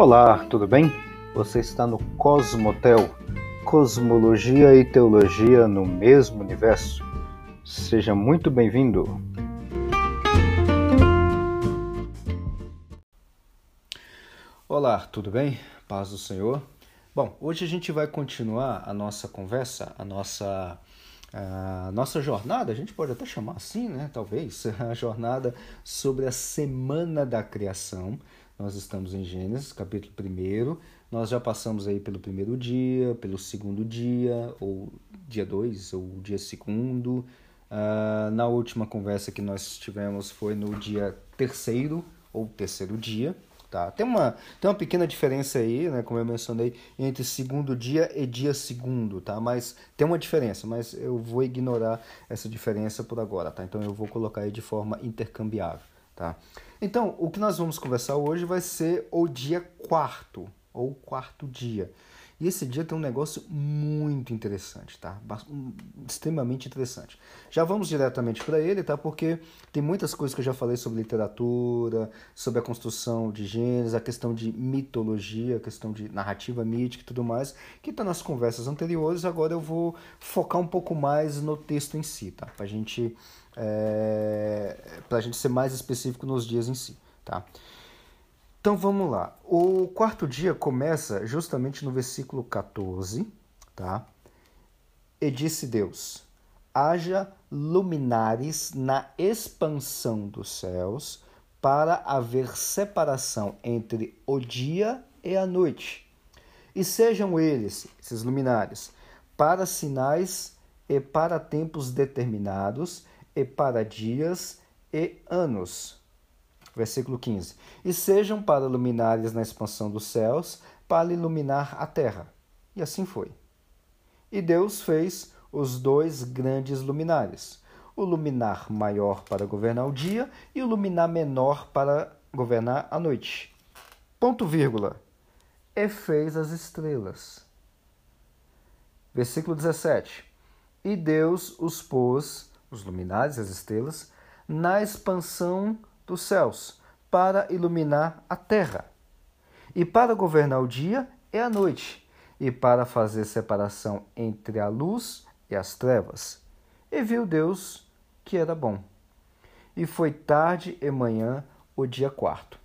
Olá, tudo bem? Você está no Cosmotel, Cosmologia e Teologia no mesmo universo. Seja muito bem-vindo. Olá, tudo bem? Paz do Senhor. Bom, hoje a gente vai continuar a nossa conversa, a nossa a nossa jornada, a gente pode até chamar assim, né? Talvez, a jornada sobre a semana da criação. Nós estamos em Gênesis, capítulo 1. Nós já passamos aí pelo primeiro dia, pelo segundo dia, ou dia 2, ou dia segundo. Uh, na última conversa que nós tivemos foi no dia terceiro, ou terceiro dia. Tá? Tem, uma, tem uma pequena diferença aí, né, como eu mencionei, entre segundo dia e dia segundo, tá? Mas tem uma diferença, mas eu vou ignorar essa diferença por agora, tá? Então eu vou colocar aí de forma intercambiável, tá? Então, o que nós vamos conversar hoje vai ser o dia quarto, ou quarto dia. E esse dia tem um negócio muito interessante, tá? Extremamente interessante. Já vamos diretamente para ele, tá? Porque tem muitas coisas que eu já falei sobre literatura, sobre a construção de gêneros, a questão de mitologia, a questão de narrativa mítica e tudo mais, que está nas conversas anteriores. Agora eu vou focar um pouco mais no texto em si, tá? Para gente, é... a gente ser mais específico nos dias em si, tá? Então vamos lá. O quarto dia começa justamente no versículo 14, tá? E disse Deus: haja luminares na expansão dos céus, para haver separação entre o dia e a noite. E sejam eles, esses luminares, para sinais e para tempos determinados, e para dias e anos Versículo 15: E sejam para luminares na expansão dos céus, para iluminar a terra. E assim foi. E Deus fez os dois grandes luminares, o luminar maior para governar o dia e o luminar menor para governar a noite. Ponto vírgula. E fez as estrelas. Versículo 17. E Deus os pôs, os luminares, as estrelas, na expansão dos céus, para iluminar a terra, e para governar o dia e a noite, e para fazer separação entre a luz e as trevas. E viu Deus que era bom. E foi tarde e manhã o dia quarto.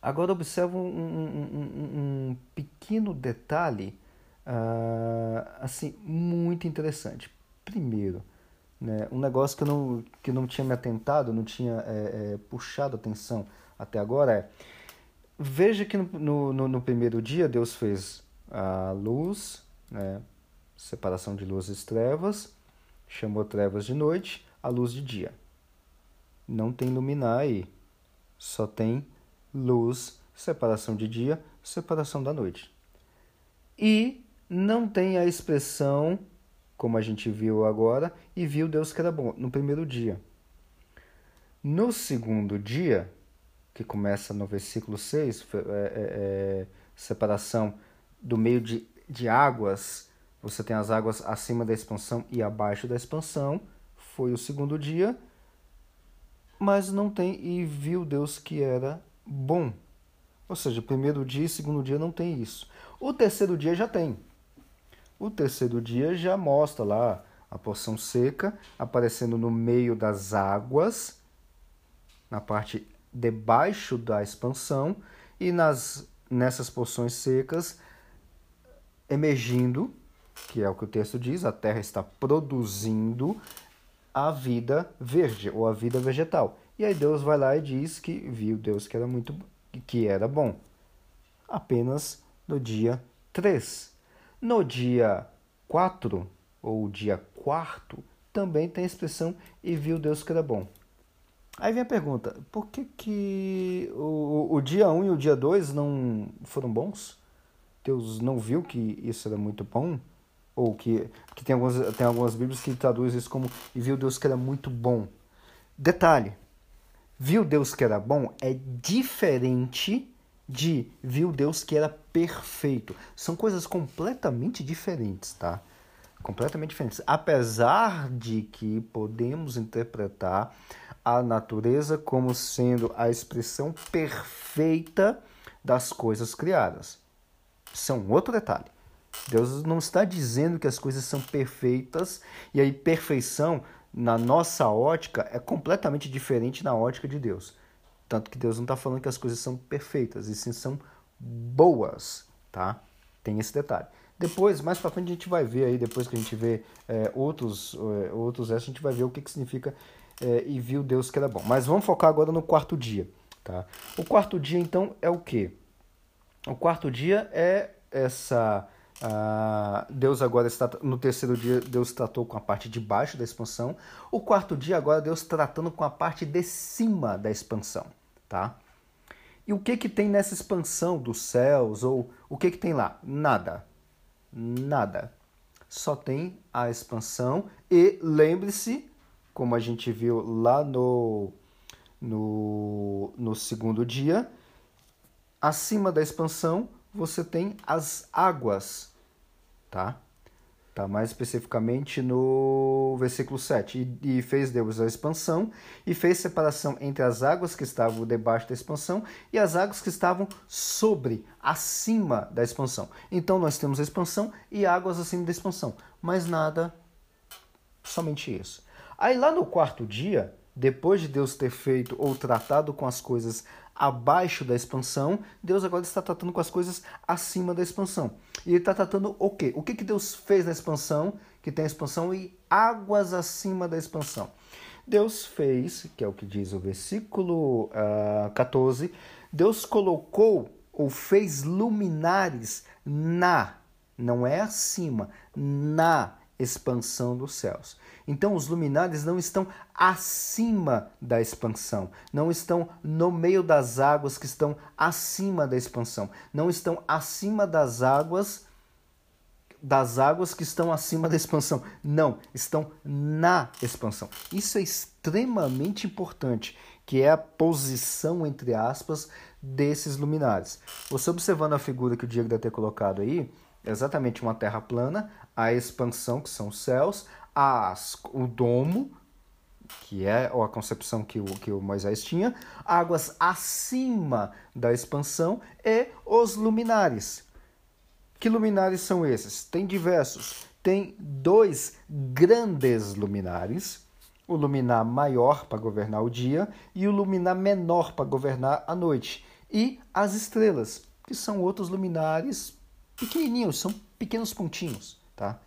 Agora observa um, um, um, um pequeno detalhe uh, assim muito interessante. Primeiro, né? Um negócio que eu não, que não tinha me atentado, não tinha é, é, puxado atenção até agora é. Veja que no, no, no, primeiro dia Deus fez a luz, né? separação de luz e trevas, chamou trevas de noite, a luz de dia. Não tem luminar aí, só tem luz, separação de dia, separação da noite. E não tem a expressão como a gente viu agora, e viu Deus que era bom no primeiro dia. No segundo dia, que começa no versículo 6, é, é, é, separação do meio de, de águas, você tem as águas acima da expansão e abaixo da expansão, foi o segundo dia, mas não tem e viu Deus que era bom. Ou seja, primeiro dia e segundo dia não tem isso. O terceiro dia já tem. O terceiro dia já mostra lá a porção seca aparecendo no meio das águas, na parte debaixo da expansão e nas nessas porções secas emergindo, que é o que o texto diz, a terra está produzindo a vida verde ou a vida vegetal. E aí Deus vai lá e diz que viu Deus que era muito que era bom. Apenas no dia 3. No dia 4, ou dia quarto, também tem a expressão e viu Deus que era bom. Aí vem a pergunta, por que, que o, o dia 1 um e o dia 2 não foram bons? Deus não viu que isso era muito bom? Ou que, que tem, algumas, tem algumas bíblias que traduzem isso como e viu Deus que era muito bom. Detalhe, viu Deus que era bom é diferente de viu Deus que era perfeito. São coisas completamente diferentes, tá? Completamente diferentes. Apesar de que podemos interpretar a natureza como sendo a expressão perfeita das coisas criadas. Um outro detalhe. Deus não está dizendo que as coisas são perfeitas e aí perfeição na nossa ótica é completamente diferente na ótica de Deus. Tanto que Deus não está falando que as coisas são perfeitas, e sim são boas, tá? Tem esse detalhe. Depois, mais para frente, a gente vai ver aí, depois que a gente vê é, outros, é, outros a gente vai ver o que, que significa é, e viu Deus que era bom. Mas vamos focar agora no quarto dia, tá? O quarto dia, então, é o quê? O quarto dia é essa Deus agora está no terceiro dia Deus tratou com a parte de baixo da expansão. O quarto dia agora Deus tratando com a parte de cima da expansão, tá? E o que que tem nessa expansão dos céus ou o que que tem lá? Nada. Nada. Só tem a expansão e lembre-se, como a gente viu lá no no, no segundo dia, acima da expansão você tem as águas, tá? Tá mais especificamente no versículo 7. E, e, fez Deus a expansão, e fez separação entre as águas que estavam debaixo da expansão e as águas que estavam sobre, acima da expansão. Então nós temos a expansão e águas acima da expansão, mas nada, somente isso. Aí lá no quarto dia, depois de Deus ter feito ou tratado com as coisas abaixo da expansão, Deus agora está tratando com as coisas acima da expansão. E ele está tratando o quê? O que, que Deus fez na expansão, que tem a expansão, e águas acima da expansão? Deus fez, que é o que diz o versículo uh, ah, 14, Deus colocou ou fez luminares na, não é acima, na expansão dos céus. Então, os luminares não estão acima da expansão, não estão no meio das águas que estão acima da expansão, não estão acima das águas das águas que estão acima da expansão. Não, estão na expansão. Isso é extremamente importante, que é a posição entre aspas desses luminares. Você observando a figura que o Diego deve ter colocado aí, é exatamente uma terra plana, a expansão, que são os céus, as, o domo, que é a concepção que o, que o Moisés tinha, águas acima da expansão e os luminares. Que luminares são esses? Tem diversos. Tem dois grandes luminares, o luminar maior para governar o dia e o luminar menor para governar a noite. E as estrelas, que são outros luminares pequenininhos, são pequenos pontinhos, tá?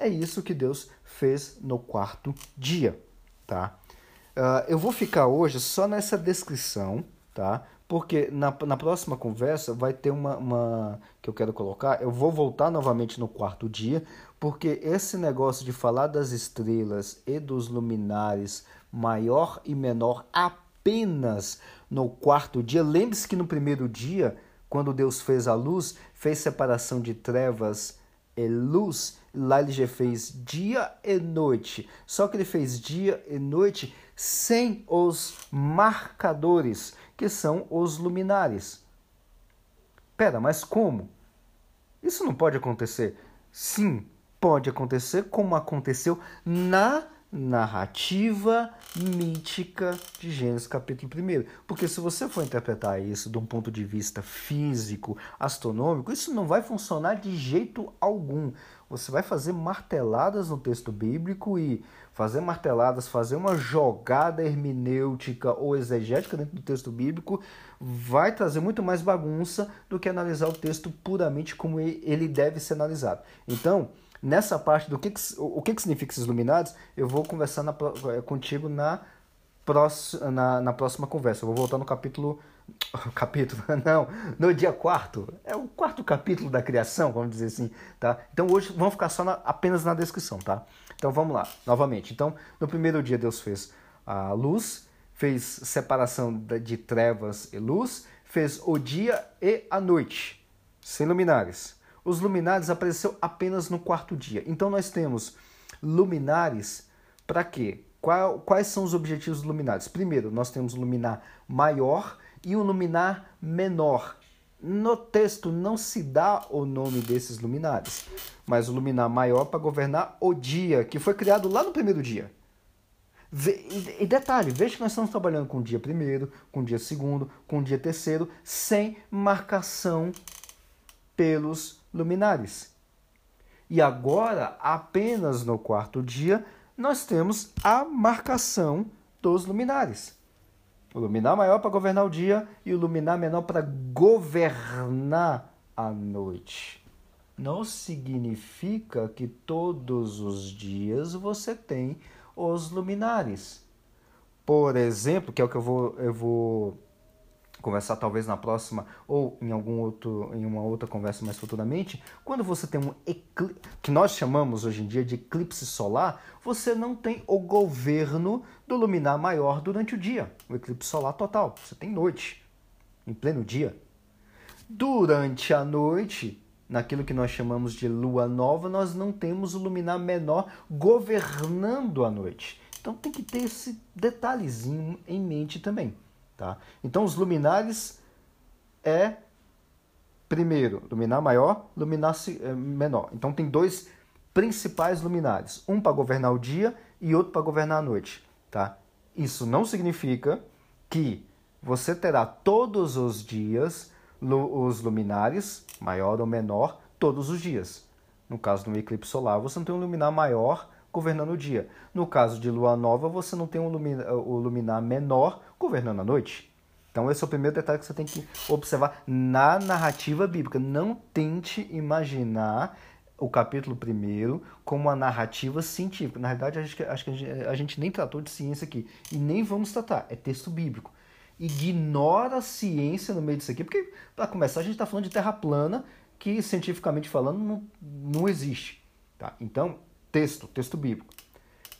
É isso que Deus fez no quarto dia, tá? Uh, eu vou ficar hoje só nessa descrição, tá? Porque na, na próxima conversa vai ter uma, uma que eu quero colocar. Eu vou voltar novamente no quarto dia, porque esse negócio de falar das estrelas e dos luminares maior e menor apenas no quarto dia. Lembre-se que no primeiro dia, quando Deus fez a luz, fez separação de trevas e luz Lá ele já fez dia e noite. Só que ele fez dia e noite sem os marcadores, que são os luminares. Pera, mas como? Isso não pode acontecer. Sim, pode acontecer como aconteceu na narrativa mítica de Gênesis capítulo 1. Porque se você for interpretar isso de um ponto de vista físico, astronômico, isso não vai funcionar de jeito algum. Você vai fazer marteladas no texto bíblico e fazer marteladas, fazer uma jogada hermenêutica ou exegética dentro do texto bíblico vai trazer muito mais bagunça do que analisar o texto puramente como ele deve ser analisado. Então, nessa parte do que, que o que, que significa esses luminares, eu vou conversar na, eh, contigo na, na, na próxima conversa. Eu vou voltar no capítulo. Capítulo, não, no dia quarto. É o quarto capítulo da criação, vamos dizer assim, tá? Então hoje vamos ficar só na, apenas na descrição, tá? Então vamos lá, novamente. Então, no primeiro dia Deus fez a luz, fez separação de trevas e luz, fez o dia e a noite, sem luminares os luminares apareceu apenas no quarto dia. Então nós temos luminares para quê? Qual, quais são os objetivos luminares? Primeiro, nós temos um luminar maior e um luminar menor. No texto não se dá o nome desses luminares, mas o luminar maior para governar o dia, que foi criado lá no primeiro dia. E detalhe, veja que nós estamos trabalhando com o dia primeiro, com o dia segundo, com o dia terceiro, sem marcação pelos luminares. E agora, apenas no quarto dia, nós temos a marcação dos luminares. O luminar maior para governar o dia e o luminar menor para governar a noite. Não significa que todos os dias você tem os luminares. Por exemplo, que é o que eu vou, eu vou conversar talvez na próxima ou em algum outro em uma outra conversa mais futuramente, quando você tem um eclipse, que nós chamamos hoje em dia de eclipse solar, você não tem o governo do luminar maior durante o dia, o eclipse solar total. Você tem noite, em pleno dia. Durante a noite, naquilo que nós chamamos de lua nova, nós não temos o luminar menor governando a noite. Então tem que ter esse detalhezinho em mente também. Tá? Então os luminares é primeiro luminar maior, luminar eh, menor. Então tem dois principais luminares, um para governar o dia e outro para governar a noite. Tá? Isso não significa que você terá todos os dias os luminares, maior ou menor, todos os dias. No caso do eclipse solar, você não tem um luminar maior governando o dia. No caso de lua nova, você não tem um luminar, o luminar menor governando a noite. Então, esse é o primeiro detalhe que você tem que observar na narrativa bíblica. Não tente imaginar o capítulo primeiro como uma narrativa científica. Na realidade, acho que, acho que a, gente, a gente nem tratou de ciência aqui. E nem vamos tratar. É texto bíblico ignora a ciência no meio disso aqui, porque, para começar, a gente está falando de terra plana, que cientificamente falando não, não existe. Tá? Então, texto, texto bíblico.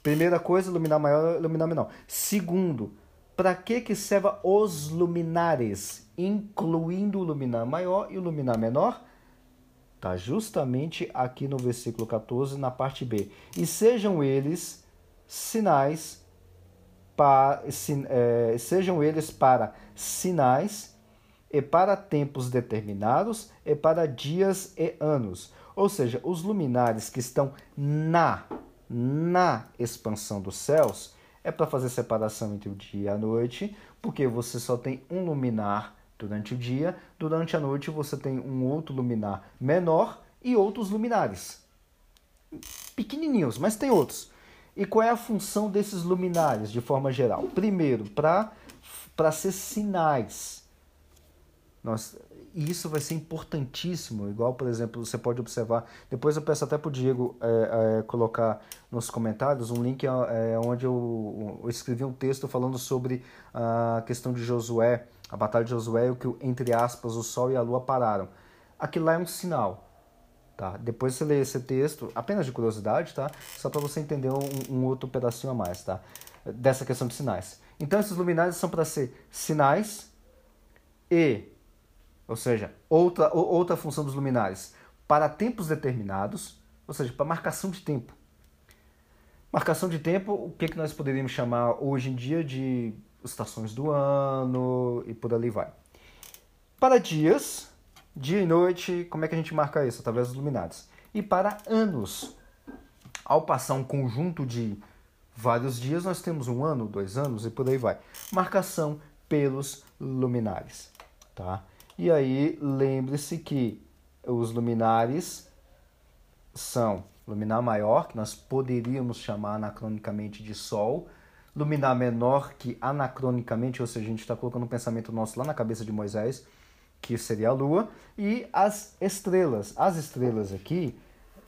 Primeira coisa, luminar maior, luminar menor. Segundo, para que que serve os luminares, incluindo luminar maior e luminar menor? Tá justamente aqui no versículo 14, na parte B. E sejam eles sinais para, é, sejam eles para sinais e para tempos determinados e para dias e anos. Ou seja, os luminares que estão na na expansão dos céus é para fazer separação entre o dia e a noite, porque você só tem um luminar durante o dia, durante a noite você tem um outro luminar menor e outros luminares pequenininhos, mas tem outros. E qual é a função desses luminares de forma geral? Primeiro, para ser sinais. Nós, e isso vai ser importantíssimo, igual, por exemplo, você pode observar. Depois eu peço até para o Diego é, é, colocar nos comentários um link é, onde eu, eu, escrevi um texto falando sobre a questão de Josué, a batalha de Josué, o que, entre aspas, o sol e a lua pararam. Aquilo lá é um sinal. Tá? Depois você lê esse texto, apenas de curiosidade, tá? Só para você entender um, um, outro pedacinho a mais, tá? Dessa questão de sinais. Então esses luminares são para ser sinais e, ou seja, outra, outra função dos luminares, para tempos determinados, ou seja, para marcação de tempo. Marcação de tempo, o que, que nós poderíamos chamar hoje em dia de estações do ano e por ali vai. Para dias, Dia e noite, como é que a gente marca isso? Através dos luminares. E para anos, ao passar um conjunto de vários dias, nós temos um ano, dois anos e por aí vai. Marcação pelos luminares, tá? E aí, lembre-se que os luminares são luminar maior, que nós poderíamos chamar anacronicamente de Sol, luminar menor, que anacronicamente, ou seja, a gente está colocando um pensamento nosso lá na cabeça de Moisés, que seria a Lua, e as estrelas. As estrelas aqui,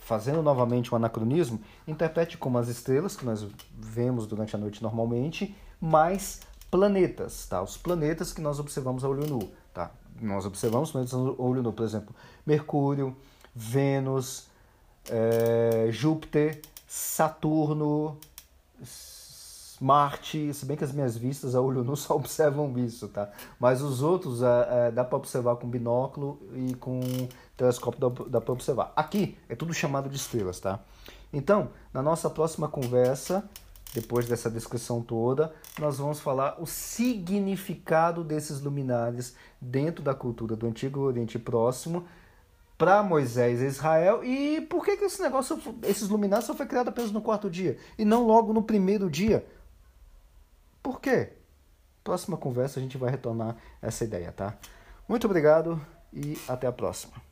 fazendo novamente um anacronismo, interprete como as estrelas que nós vemos durante a noite normalmente, mais planetas, tá? Os planetas que nós observamos a olho nu, tá? Nós observamos planetas olho nu, por exemplo, Mercúrio, Vênus, é, Júpiter, Saturno, Marte, se bem que as minhas vistas a olho nu só observam isso, tá? Mas os outros é, é, dá para observar com binóculo e com telescópio dá, dá para observar. Aqui é tudo chamado de estrelas, tá? Então, na nossa próxima conversa, depois dessa descrição toda, nós vamos falar o significado desses luminares dentro da cultura do Antigo Oriente Próximo para Moisés e Israel e por que, que esse negócio, esses luminares só foi criado apenas no quarto dia e não logo no primeiro dia Por quê? Próxima conversa a gente vai retornar essa ideia, tá? Muito obrigado e até a próxima.